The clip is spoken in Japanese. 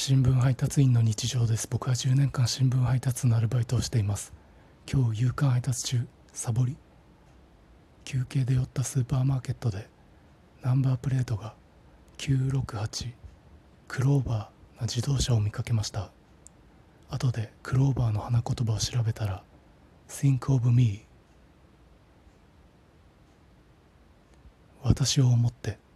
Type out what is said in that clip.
新聞配達員の日常です。僕は10年間新聞配達のアルバイトをしています。今日夕刊配達中サボり。休憩で寄ったスーパーマーケットでナンバープレートが968クローバーな自動車を見かけました。後でクローバーの花言葉を調べたら Think of me 私を思って。